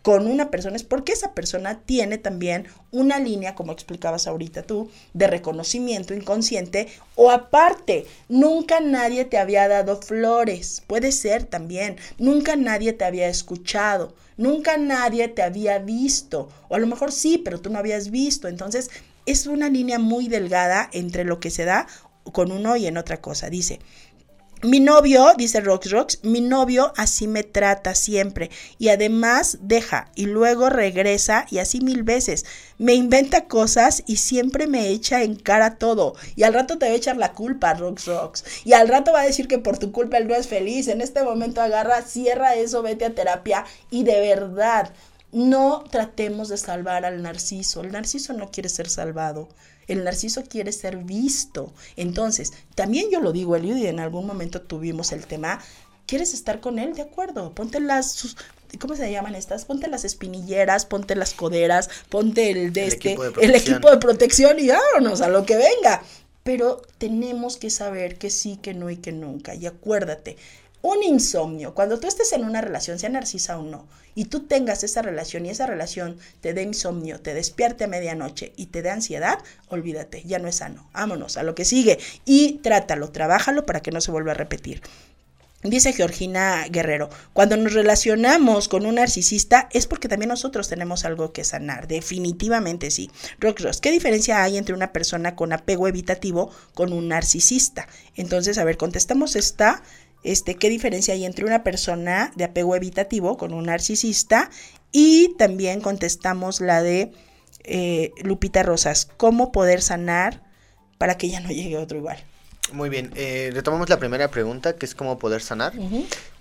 con una persona es porque esa persona tiene también una línea, como explicabas ahorita tú, de reconocimiento inconsciente o aparte, nunca nadie te había dado flores, puede ser también, nunca nadie te había escuchado, nunca nadie te había visto, o a lo mejor sí, pero tú no habías visto, entonces es una línea muy delgada entre lo que se da con uno y en otra cosa. Dice, mi novio, dice Rox Rox, mi novio así me trata siempre y además deja y luego regresa y así mil veces. Me inventa cosas y siempre me echa en cara todo. Y al rato te va a echar la culpa, Rox Rox. Y al rato va a decir que por tu culpa él no es feliz. En este momento agarra, cierra eso, vete a terapia y de verdad, no tratemos de salvar al narciso. El narciso no quiere ser salvado. El narciso quiere ser visto. Entonces, también yo lo digo, Eliud, y en algún momento tuvimos el tema, ¿quieres estar con él? De acuerdo, ponte las... ¿Cómo se llaman estas? Ponte las espinilleras, ponte las coderas, ponte el de este, equipo de el equipo de protección y vámonos a lo que venga. Pero tenemos que saber que sí, que no y que nunca. Y acuérdate, un insomnio, cuando tú estés en una relación, sea narcisa o no, y tú tengas esa relación y esa relación te dé insomnio, te despierte a medianoche y te dé ansiedad, olvídate, ya no es sano. Vámonos a lo que sigue y trátalo, trabájalo para que no se vuelva a repetir. Dice Georgina Guerrero, cuando nos relacionamos con un narcisista es porque también nosotros tenemos algo que sanar, definitivamente sí. Rock Ross, ¿qué diferencia hay entre una persona con apego evitativo con un narcisista? Entonces, a ver, contestamos esta, este, ¿qué diferencia hay entre una persona de apego evitativo con un narcisista? Y también contestamos la de eh, Lupita Rosas, ¿cómo poder sanar para que ya no llegue otro igual? Muy bien, eh, retomamos la primera pregunta, que es cómo poder sanar.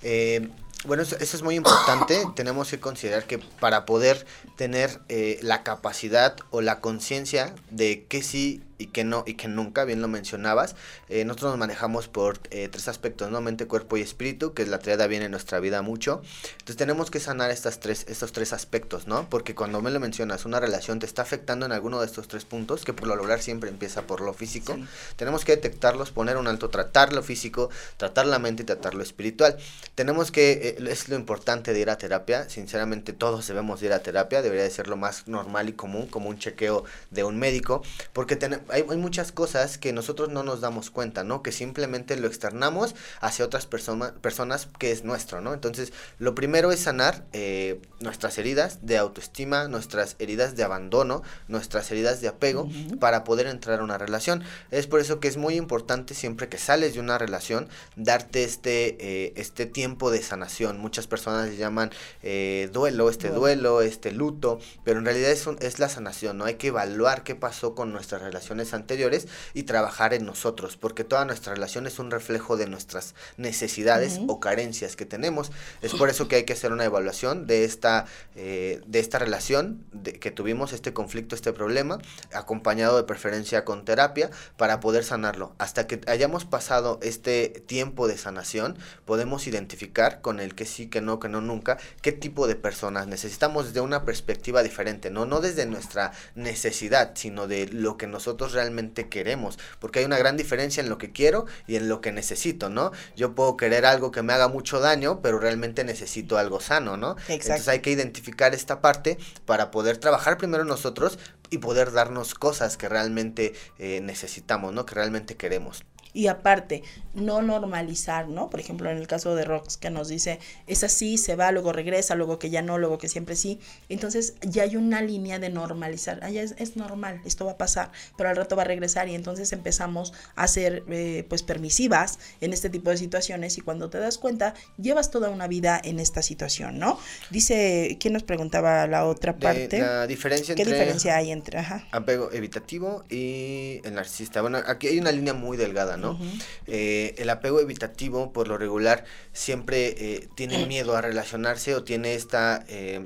eh, bueno, eso, eso, es muy importante. (coughs) Tenemos que considerar que para poder tener eh, la capacidad o la conciencia de que sí y que no y que nunca, bien lo mencionabas, eh, nosotros nos manejamos por eh, tres aspectos, ¿no? Mente, cuerpo y espíritu, que es la triada viene en nuestra vida mucho. Entonces tenemos que sanar estas tres, estos tres aspectos, ¿no? Porque cuando me lo mencionas, una relación te está afectando en alguno de estos tres puntos, que por lo lograr siempre empieza por lo físico. Sí. Tenemos que detectarlos, poner un alto, tratar lo físico, tratar la mente y tratar lo espiritual. Tenemos que, eh, es lo importante de ir a terapia, sinceramente todos debemos ir a terapia, debería de ser lo más normal y común, como un chequeo de un médico, porque tenemos hay, hay, muchas cosas que nosotros no nos damos cuenta, ¿no? Que simplemente lo externamos hacia otras persona, personas que es nuestro, ¿no? Entonces, lo primero es sanar eh, nuestras heridas de autoestima, nuestras heridas de abandono, nuestras heridas de apego, uh -huh. para poder entrar a una relación. Es por eso que es muy importante siempre que sales de una relación, darte este, eh, este tiempo de sanación. Muchas personas le llaman eh, duelo, este bueno. duelo, este luto, pero en realidad es, un, es la sanación, ¿no? Hay que evaluar qué pasó con nuestras relaciones anteriores y trabajar en nosotros, porque toda nuestra relación es un reflejo de nuestras necesidades uh -huh. o carencias que tenemos. Es por eso que hay que hacer una evaluación de esta, eh, de esta relación de, que tuvimos, este conflicto, este problema, acompañado de preferencia con terapia, para poder sanarlo. Hasta que hayamos pasado este tiempo de sanación, podemos identificar con el que sí, que no, que no, nunca, qué tipo de personas necesitamos desde una perspectiva diferente, no, no desde nuestra necesidad, sino de lo que nosotros realmente queremos, porque hay una gran diferencia en lo que quiero y en lo que necesito, ¿no? Yo puedo querer algo que me haga mucho daño, pero realmente necesito algo sano, ¿no? Exacto. Entonces hay que identificar esta parte para poder trabajar primero nosotros y poder darnos cosas que realmente eh, necesitamos, ¿no? Que realmente queremos. Y aparte, no normalizar, ¿no? Por ejemplo, en el caso de Rox, que nos dice, es así, se va, luego regresa, luego que ya no, luego que siempre sí. Entonces, ya hay una línea de normalizar. Ah, ya es, es normal, esto va a pasar, pero al rato va a regresar. Y entonces empezamos a ser, eh, pues, permisivas en este tipo de situaciones. Y cuando te das cuenta, llevas toda una vida en esta situación, ¿no? Dice, ¿quién nos preguntaba la otra parte? La diferencia ¿Qué entre diferencia hay entre, ajá? apego evitativo y el narcisista? Bueno, aquí hay una línea muy delgada, ¿no? ¿No? Uh -huh. eh, el apego evitativo, por lo regular, siempre eh, tiene miedo a relacionarse o tiene esta eh,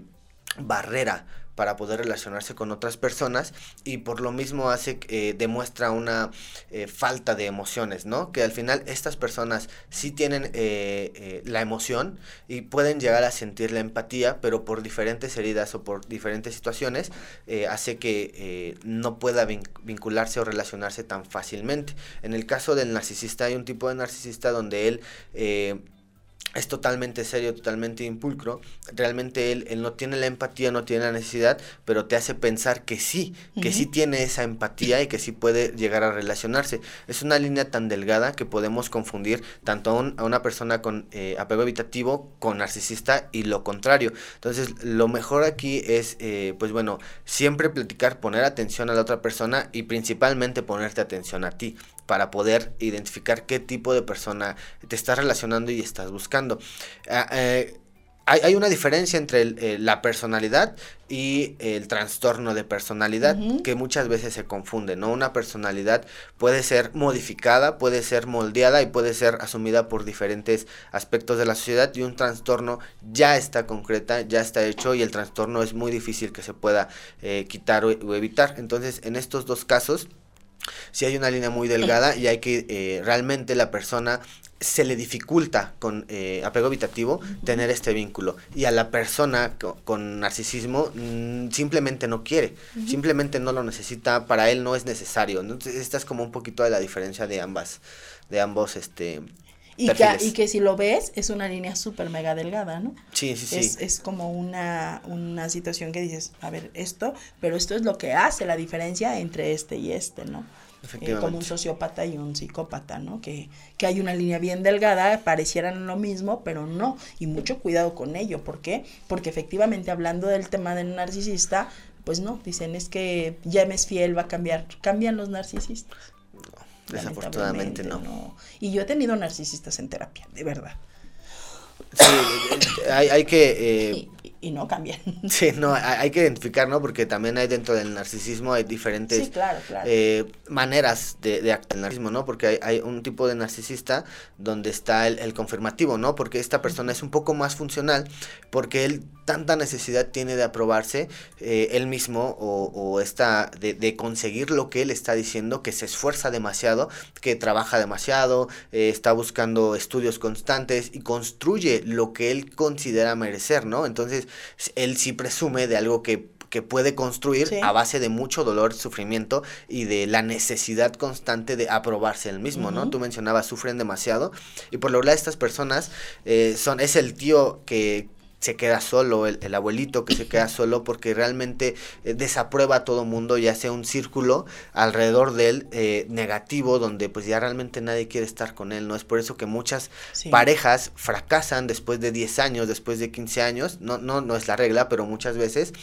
barrera para poder relacionarse con otras personas y por lo mismo hace eh, demuestra una eh, falta de emociones, ¿no? Que al final estas personas sí tienen eh, la emoción y pueden llegar a sentir la empatía, pero por diferentes heridas o por diferentes situaciones hace que no pueda vin vincularse o relacionarse tan fácilmente. En el caso del narcisista hay un tipo de narcisista donde él es totalmente serio, totalmente impulcro. Realmente él, él, no tiene la empatía, no tiene la necesidad, pero te hace pensar que sí, que uh -huh. sí tiene esa empatía y que sí puede llegar a relacionarse. Es una línea tan delgada que podemos confundir tanto a, un, a una persona con eh, apego evitativo con narcisista y lo contrario. Entonces, lo mejor aquí es, eh, pues bueno, siempre platicar, poner atención a la otra persona y principalmente ponerte atención a ti para poder identificar qué tipo de persona te estás relacionando y estás buscando. Uh, eh, hay, hay, una diferencia entre el, eh, la personalidad y el trastorno de personalidad uh -huh. que muchas veces se confunde, ¿no? Una personalidad puede ser modificada, puede ser moldeada y puede ser asumida por diferentes aspectos de la sociedad y un trastorno ya está concreta, ya está hecho y el trastorno es muy difícil que se pueda eh, quitar o, o evitar. Entonces, en estos dos casos, si hay una línea muy delgada y hay que eh, realmente la persona se le dificulta con eh, apego evitativo tener este vínculo y a la persona con, con narcisismo mmm, simplemente no quiere, uh -huh. simplemente no lo necesita, para él no es necesario. Entonces esta es como un poquito de la diferencia de ambas, de ambos este y que, y que, si lo ves, es una línea súper mega delgada, ¿no? Sí, sí, sí. Es, es, como una, una situación que dices, a ver, esto, pero esto es lo que hace la diferencia entre este y este, ¿no? eh, como un sociópata y un psicópata, ¿no? Que, que hay una línea bien delgada, parecieran lo mismo, pero no. Y mucho cuidado con ello. ¿Por qué? Porque efectivamente hablando del tema del narcisista, pues no, dicen es que ya me es fiel, va a cambiar. Cambian los narcisistas. Desafortunadamente no. no. Y yo he tenido narcisistas en terapia, de verdad. Sí, hay, hay que... Eh, y, no cambian. (laughs) Sí, no, hay, que identificar, ¿no? Porque también hay dentro del narcisismo, hay diferentes eh, maneras de, de actuar el narcisismo, ¿no? Porque hay, hay, un tipo de narcisista donde está el, el, confirmativo, ¿no? Porque esta persona es un poco más funcional, porque él tanta necesidad tiene de aprobarse eh, él mismo o, o está de, de, conseguir lo que él está diciendo, que se esfuerza demasiado, que trabaja demasiado, está buscando estudios constantes y construye lo que él considera merecer, ¿no? Entonces, él sí presume de algo que que puede construir a base de mucho dolor, sufrimiento y de la necesidad constante de aprobarse el mismo, ¿no? Tú mencionabas, sufren demasiado y por lo general estas personas eh, son, es el tío que, se queda solo, el, el, abuelito que se queda solo porque realmente eh, desaprueba a todo mundo y hace un círculo alrededor de él eh, negativo donde pues ya realmente nadie quiere estar con él, ¿no? Es por eso que muchas parejas fracasan después de 10 años, después de 15 años, no, no, no es la regla, pero muchas veces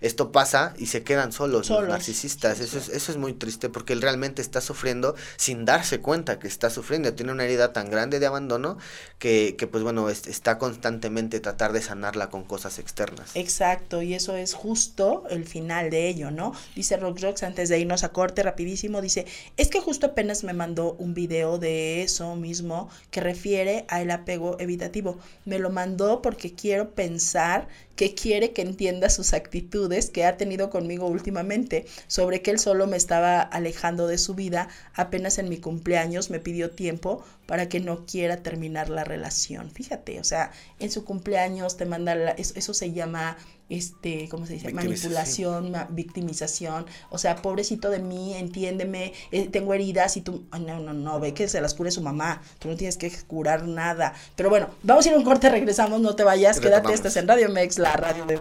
esto pasa y se quedan solos, los narcisistas, eso, Es, eso es muy triste porque él realmente está sufriendo sin darse cuenta que está sufriendo, tiene una herida tan grande de abandono que, que pues bueno, está constantemente tratar de sanar con cosas externas. Exacto, y eso es justo el final de ello, ¿no? Dice Rock antes de irnos a corte rapidísimo, dice, es que justo apenas me mandó un video de eso mismo que refiere al apego evitativo. Me lo mandó porque quiero pensar que quiere que entienda sus actitudes que ha tenido conmigo últimamente, sobre que él solo me estaba alejando de su vida, apenas en mi cumpleaños me pidió tiempo para que no quiera terminar la relación. Fíjate, o sea, en su cumpleaños te manda, eso, se llama este, ¿cómo se dice? Manipulación, victimización. O sea, pobrecito de mí, entiéndeme, eh, tengo heridas y tú, no, no, no, ve que se las cure su mamá, tú no tienes que curar nada. Pero bueno, vamos a ir a un corte, regresamos, no te vayas, quédate, estás en Radio Mex, la radio de...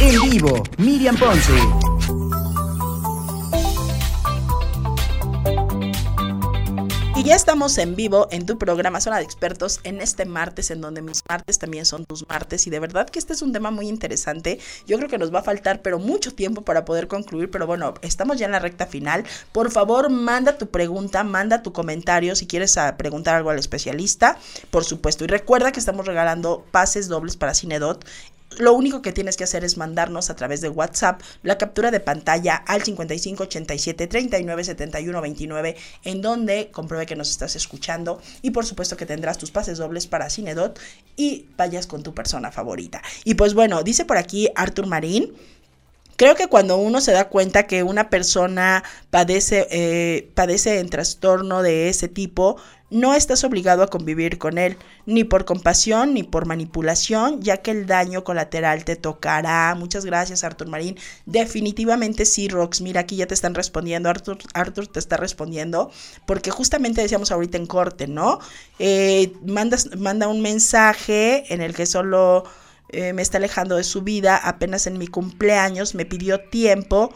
En vivo, Miriam Ponce. Y ya estamos en vivo en tu programa Zona de Expertos en este martes, en donde mis martes también son tus martes. Y de verdad que este es un tema muy interesante. Yo creo que nos va a faltar, pero mucho tiempo para poder concluir. Pero bueno, estamos ya en la recta final. Por favor, manda tu pregunta, manda tu comentario si quieres ah, preguntar algo al especialista, por supuesto. Y recuerda que estamos regalando pases dobles para Cinedot lo único que tienes que hacer es mandarnos a través de WhatsApp la captura de pantalla al 55 87 39 71 29 en donde compruebe que nos estás escuchando y por supuesto que tendrás tus pases dobles para Cinedot y vayas con tu persona favorita. Y pues bueno, dice por aquí Arthur Marín Creo que cuando uno se da cuenta que una persona padece, eh, padece en trastorno de ese tipo, no estás obligado a convivir con él, ni por compasión ni por manipulación, ya que el daño colateral te tocará. Muchas gracias, Artur Marín. Definitivamente sí, Rox. Mira, aquí ya te están respondiendo. Artur, Arthur te está respondiendo, porque justamente decíamos ahorita en corte, ¿no? Eh, manda un mensaje en el que solo eh, me está alejando de su vida, apenas en mi cumpleaños me pidió tiempo,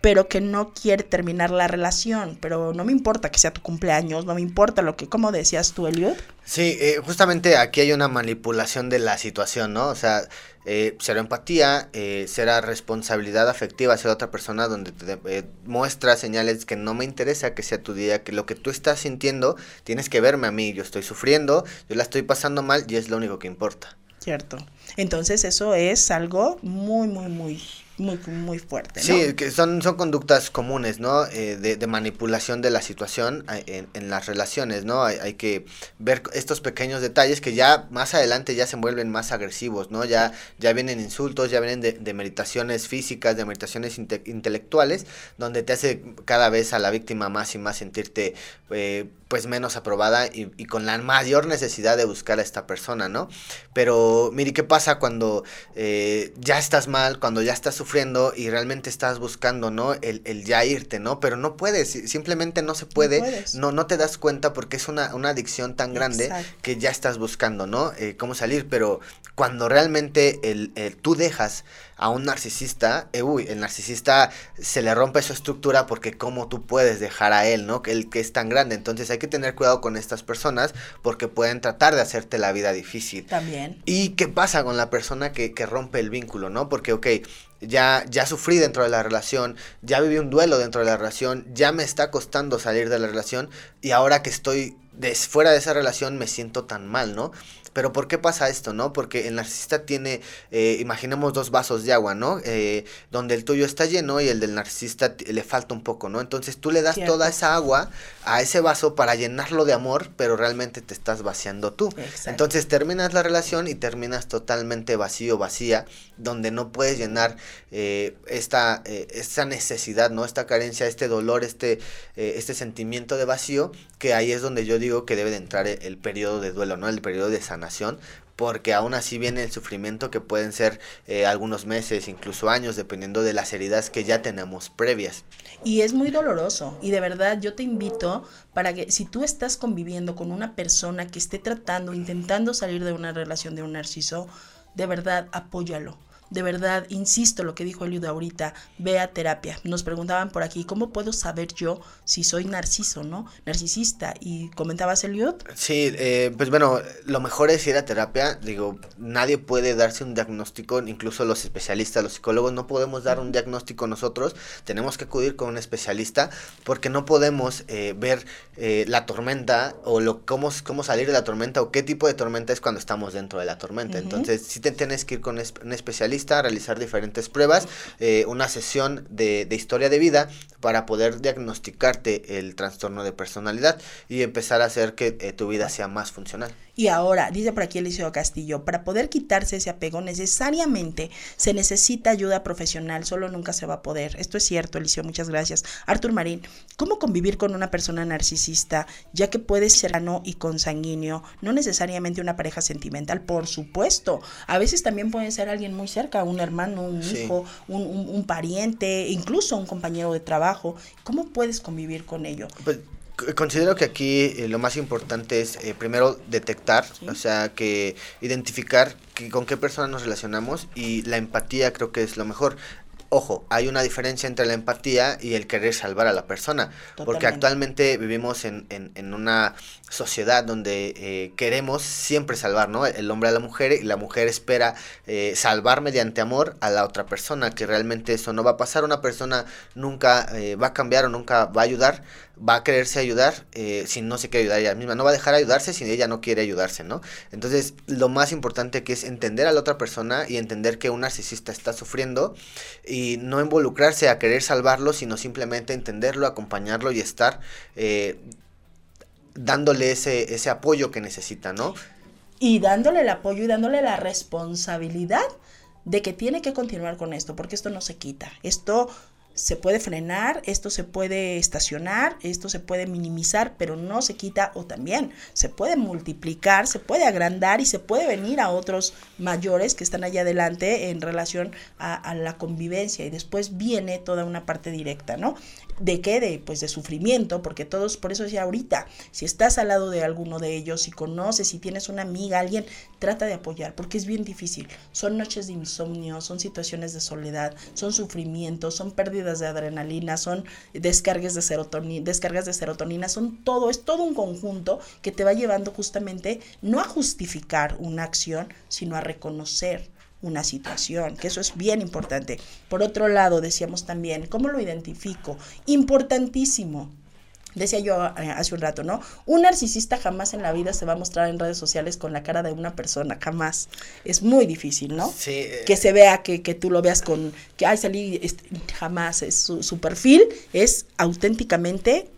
pero que no quiere terminar la relación, pero no me importa que sea tu cumpleaños, no me importa lo que, como decías tú, Eliot. Sí, eh, justamente aquí hay una manipulación de la situación, ¿no? O sea, eh, será empatía, eh, será responsabilidad afectiva hacia otra persona donde te eh, muestra señales que no me interesa que sea tu día, que lo que tú estás sintiendo tienes que verme a mí, yo estoy sufriendo, yo la estoy pasando mal y es lo único que importa. Cierto. Entonces eso es algo muy, muy, muy muy, muy fuerte. ¿no? Sí, que son, son conductas comunes, ¿no? Eh, de, de, manipulación de la situación en, en las relaciones, ¿no? Hay, hay, que ver estos pequeños detalles que ya más adelante ya se vuelven más agresivos, ¿no? Ya, ya vienen insultos, ya vienen de, de meditaciones físicas, de meditaciones inte intelectuales, donde te hace cada vez a la víctima más y más sentirte eh, pues menos aprobada y, y, con la mayor necesidad de buscar a esta persona, ¿no? Pero, mire, ¿qué pasa cuando eh, ya estás mal, cuando ya estás sufriendo y realmente estás buscando, ¿no? El, el ya irte, ¿no? Pero no puedes, simplemente no se puede, no, no, te das cuenta porque es una, una adicción tan grande Exacto. que ya estás buscando, ¿no? Eh, cómo salir, pero cuando realmente el, tú dejas a un narcisista, eh, uy, el narcisista se le rompe su estructura porque cómo tú puedes dejar a él, ¿no? Que el que es tan grande. Entonces hay que tener cuidado con estas personas porque pueden tratar de hacerte la vida difícil. También. ¿Y qué pasa con la persona que, que rompe el vínculo, ¿no? Porque, ok, ya, ya sufrí dentro de la relación, ya viví un duelo dentro de la relación, ya me está costando salir de la relación y ahora que estoy fuera de esa relación me siento tan mal, ¿no? Pero ¿por qué pasa esto, no? Porque el narcisista tiene, eh, imaginemos dos vasos de agua, ¿no? Eh, donde el tuyo está lleno y el del narcisista le falta un poco, ¿no? Entonces tú le das toda esa agua a ese vaso para llenarlo de amor, pero realmente te estás vaciando tú. Entonces terminas la relación y terminas totalmente vacío, vacía, donde no puedes llenar eh, esta, esta necesidad, ¿no? Esta carencia, este dolor, este, este sentimiento de vacío, que ahí es donde yo digo que debe de entrar el, el periodo de duelo, ¿no? El periodo de sanación porque aún así viene el sufrimiento que pueden ser eh, algunos meses, incluso años, dependiendo de las heridas que ya tenemos previas. Y es muy doloroso. Y de verdad yo te invito para que si tú estás conviviendo con una persona que esté tratando, intentando salir de una relación de un narciso, de verdad apóyalo de verdad, insisto lo que dijo Eliud ahorita, ve a terapia. Nos preguntaban por aquí, ¿cómo puedo saber yo si soy narciso, no? Narcisista. ¿Y comentabas, Eliud? Sí, eh, pues bueno, lo mejor es ir a terapia. Digo, nadie puede darse un diagnóstico, incluso los especialistas, los psicólogos, no podemos dar un diagnóstico nosotros. Tenemos que acudir con un especialista porque no podemos eh, ver eh, la tormenta o lo, cómo, cómo salir de la tormenta o qué tipo de tormenta es cuando estamos dentro de la tormenta. Entonces, sí te tienes que ir con un especialista realizar diferentes pruebas, eh, una sesión de, historia de vida para poder diagnosticarte el trastorno de personalidad y empezar a hacer que eh, tu vida sea más funcional. Y ahora, dice por aquí Eliseo Castillo, para poder quitarse ese apego necesariamente se necesita ayuda profesional, solo nunca se va a poder. Esto es cierto, Eliseo, muchas gracias. Artur Marín, ¿cómo convivir con una persona narcisista, ya que puede ser sano y consanguíneo, no necesariamente una pareja sentimental? Por supuesto, a veces también puede ser alguien muy cerca, un hermano, un hijo, un, un, pariente, incluso un compañero de trabajo. ¿Cómo puedes convivir con ello? Pues Considero que aquí eh, lo más importante es eh, primero detectar, o sea, que identificar con qué persona nos relacionamos y la empatía creo que es lo mejor. Ojo, hay una diferencia entre la empatía y el querer salvar a la persona, porque actualmente vivimos en, en, una sociedad donde eh, queremos siempre salvar, ¿no? El hombre a la mujer y la mujer espera eh, salvar mediante amor a la otra persona, que realmente eso no va a pasar, una persona nunca eh, va a cambiar o nunca va a ayudar, va a quererse ayudar si no se quiere ayudar ella misma, no va a dejar ayudarse si ella no quiere ayudarse, ¿no? Entonces, lo más importante que es entender a la otra persona y entender que un narcisista está sufriendo y no involucrarse a querer salvarlo, sino simplemente entenderlo, acompañarlo y estar eh, dándole ese, ese apoyo que necesita, ¿no? Y dándole el apoyo y dándole la responsabilidad de que tiene que continuar con esto, porque esto no se quita. Esto se puede frenar, esto se puede estacionar, esto se puede minimizar, pero no se quita o también se puede multiplicar, se puede agrandar y se puede venir a otros mayores que están allá adelante en relación a, la convivencia y después viene toda una parte directa, ¿no? ¿De qué? De, pues de sufrimiento, porque todos, por eso decía ahorita, si estás al lado de alguno de ellos, si conoces, si tienes una amiga, alguien, trata de apoyar, porque es bien difícil. Son noches de insomnio, son situaciones de soledad, son sufrimientos, son pérdidas de adrenalina, son descargas de serotonina, descargas de serotonina, son todo, es todo un conjunto que te va llevando justamente no a justificar una acción, sino a reconocer una situación, que eso es bien importante. Por otro lado, decíamos también, ¿cómo lo identifico? Importantísimo. Decía yo eh, hace un rato, ¿no? Un narcisista jamás en la vida se va a mostrar en redes sociales con la cara de una persona, jamás. Es muy difícil, ¿no? Sí. Eh. Que se vea, que, que, tú lo veas con, que, ay, salí, este, jamás. Es, su, su perfil es auténticamente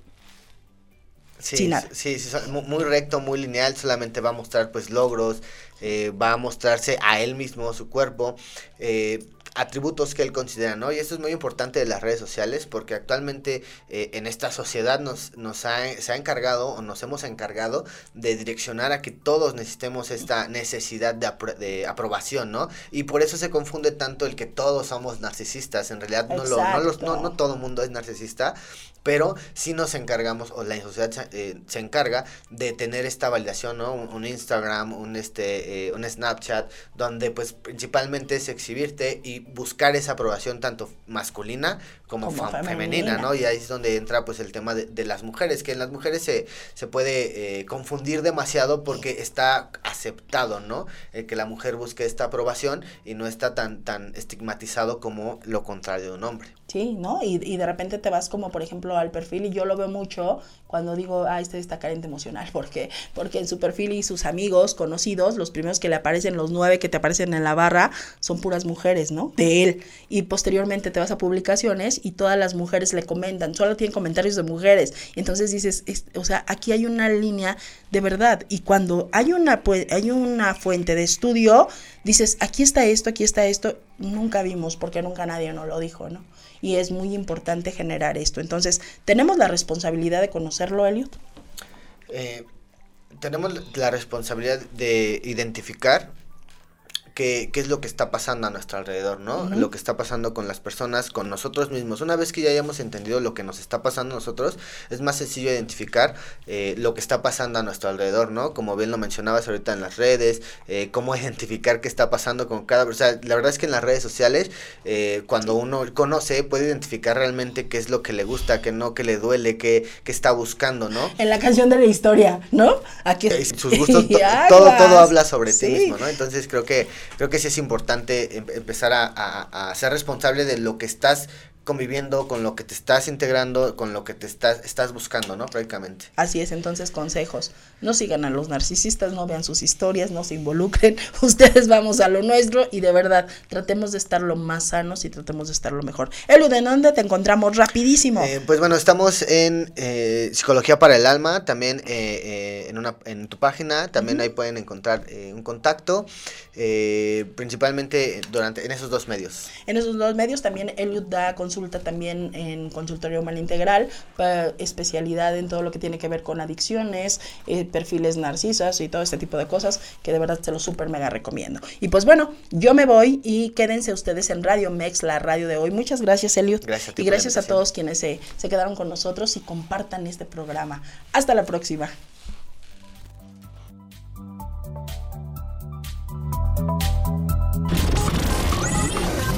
Sí, sí, sí, muy recto, muy lineal, solamente va a mostrar pues logros, eh, va a mostrarse a él mismo, su cuerpo. Eh, atributos que él considera, ¿no? Y esto es muy importante de las redes sociales porque actualmente eh, en esta sociedad nos, nos ha, se ha encargado o nos hemos encargado de direccionar a que todos necesitemos esta necesidad de, de aprobación, ¿no? Y por eso se confunde tanto el que todos somos narcisistas. En realidad no, lo, no, los, no, no todo mundo es narcisista, pero sí nos encargamos, o la sociedad se, eh, se encarga de tener esta validación, ¿no? Un, Instagram, un, este, eh, un Snapchat, donde pues principalmente es exhibirte y buscar esa aprobación tanto masculina como, femenina, ¿no? Y ahí es donde entra pues el tema de, de las mujeres, que en las mujeres se, se puede eh, confundir demasiado porque está aceptado, ¿no? El que la mujer busque esta aprobación y no está tan, tan estigmatizado como lo contrario de un hombre. Sí, ¿no? Y, y, de repente te vas como, por ejemplo, al perfil y yo lo veo mucho cuando digo, ah, este está carente emocional. (laughs) ¿Por qué? Porque en su perfil y sus amigos conocidos, los primeros que le aparecen, los nueve que te aparecen en la barra, son puras mujeres, ¿no? De él. Y posteriormente te vas a publicaciones y todas las mujeres le comentan, solo tienen comentarios de mujeres. Entonces dices, o sea, aquí hay una línea de verdad. Y cuando hay una, hay una fuente de estudio, dices, aquí está esto, aquí está esto, nunca vimos porque nunca nadie nos lo dijo, ¿no? y es muy importante generar esto. Entonces, ¿tenemos la responsabilidad de conocerlo, Elliot? Eh, tenemos la responsabilidad de identificar qué, qué es lo que está pasando a nuestro alrededor, ¿no? Lo que está pasando con las personas, con nosotros mismos. Una vez que ya hayamos entendido lo que nos está pasando a nosotros, es más sencillo identificar eh, lo que está pasando a nuestro alrededor, ¿no? Como bien lo mencionabas ahorita en las redes, eh, cómo (laughs) identificar qué está pasando con cada persona. la verdad es que en las redes sociales, eh, cuando uno conoce, puede identificar realmente qué es lo que le gusta, qué no, qué le duele, qué, qué está buscando, ¿no? En la canción de la historia, ¿no? Aquí. sus gustos, (laughs) todo, todo habla sobre ti mismo, ¿no? Entonces creo que creo que sí es importante em, empezar a, a, a, ser responsable de lo que estás conviviendo, con lo que te estás integrando, con lo que te estás, estás buscando, ¿no? Prácticamente. Así es, entonces consejos. No sigan a los narcisistas, no vean sus historias, no se involucren. (laughs) Ustedes vamos a lo nuestro y de verdad tratemos de estar lo más sanos y tratemos de estar lo mejor. Elu, ¿de dónde te encontramos? Rapidísimo. Eh, pues bueno, estamos en eh, Psicología para el Alma, también eh, en, una, en tu página, también ahí pueden encontrar un contacto, principalmente durante en esos dos medios. En esos dos medios también Eliud da consultas consulta también en consultorio humano integral, especialidad en todo lo que tiene que ver con adicciones, eh, perfiles narcisas y todo este tipo de cosas que de verdad se lo súper mega recomiendo. Y pues bueno, yo me voy y quédense ustedes en Radio Mex, la radio de hoy. Muchas gracias, Eliot. Gracias y gracias a todos quienes se, se quedaron con nosotros y compartan este programa. Hasta la próxima.